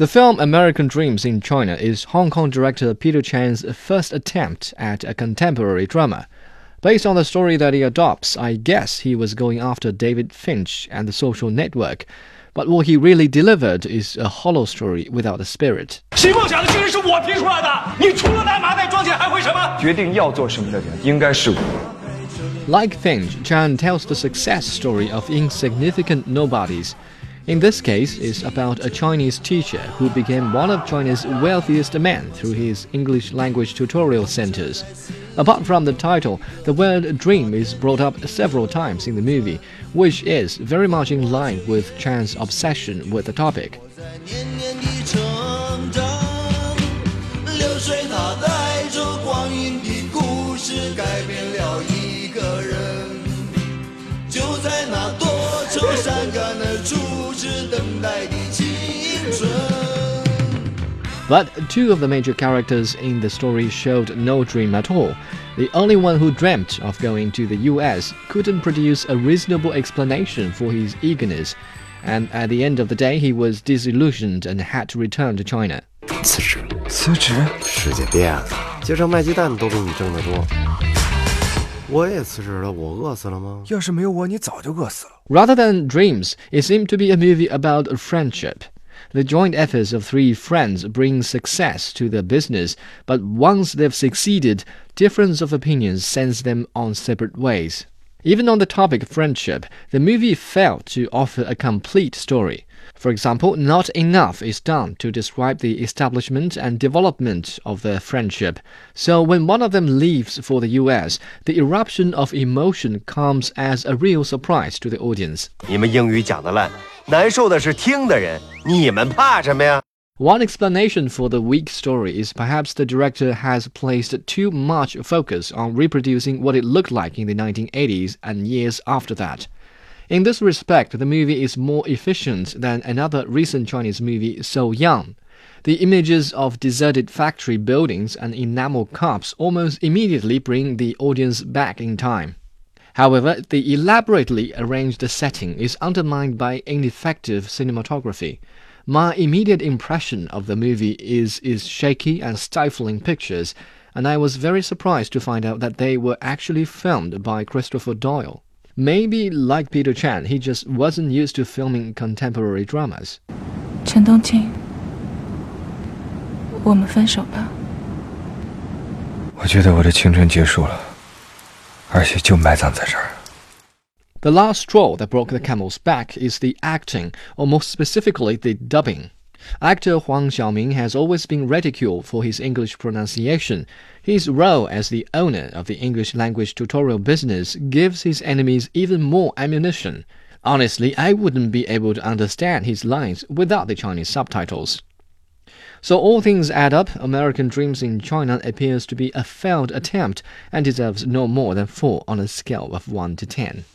The film American Dreams in China is Hong Kong director Peter Chan's first attempt at a contemporary drama. Based on the story that he adopts, I guess he was going after David Finch and the social network. But what he really delivered is a hollow story without a spirit. 谁梦想的精神是我拼出来的，你除了拿麻袋装钱还会什么？决定要做什么的人应该是我。 Like Finch, Chan tells the success story of insignificant nobodies. In this case, it's about a Chinese teacher who became one of China's wealthiest men through his English language tutorial centers. Apart from the title, the word dream is brought up several times in the movie, which is very much in line with Chan's obsession with the topic. But two of the major characters in the story showed no dream at all. The only one who dreamt of going to the US couldn't produce a reasonable explanation for his eagerness, and at the end of the day, he was disillusioned and had to return to China. 辞职了。辞职？世界变了，街上卖鸡蛋都比你挣得多。 我也辞职了，我饿死了吗？要是没有我，你早就饿死了。 Rather than dreams, it seemed to be a movie about friendship. The joint efforts of three friends bring success to their business, but once they've succeeded, difference of opinions sends them on separate ways. Even on the topic of friendship, the movie failed to offer a complete story. For example, not enough is done to describe the establishment and development of their friendship. So when one of them leaves for the US, the eruption of emotion comes as a real surprise to the audience. 你们英语讲的烂，难受的是听的人，你们怕什么呀？ One explanation for the weak story is perhaps the director has placed too much focus on reproducing what it looked like in the 1980s and years after that. In this respect, the movie is more efficient than another recent Chinese movie, So Young. The images of deserted factory buildings and enamel cups almost immediately bring the audience back in time. However, the elaborately arranged setting is undermined by ineffective cinematography. My immediate impression of the movie is is shaky and stifling pictures, and I was very surprised to find out that they were actually filmed by Christopher Doyle. Maybe, like Peter Chan, he just wasn't used to filming contemporary dramas. 成东青，我们分手吧。我觉得我的青春结束了，而且就埋葬在这儿。The last straw that broke the camel's back is the acting, or more specifically, the dubbing. Actor Huang Xiaoming has always been ridiculed for his English pronunciation. His role as the owner of the English language tutorial business gives his enemies even more ammunition. Honestly, I wouldn't be able to understand his lines without the Chinese subtitles. So all things add up, American Dreams in China appears to be a failed attempt and deserves no more than 4 on a scale of 1 to 10.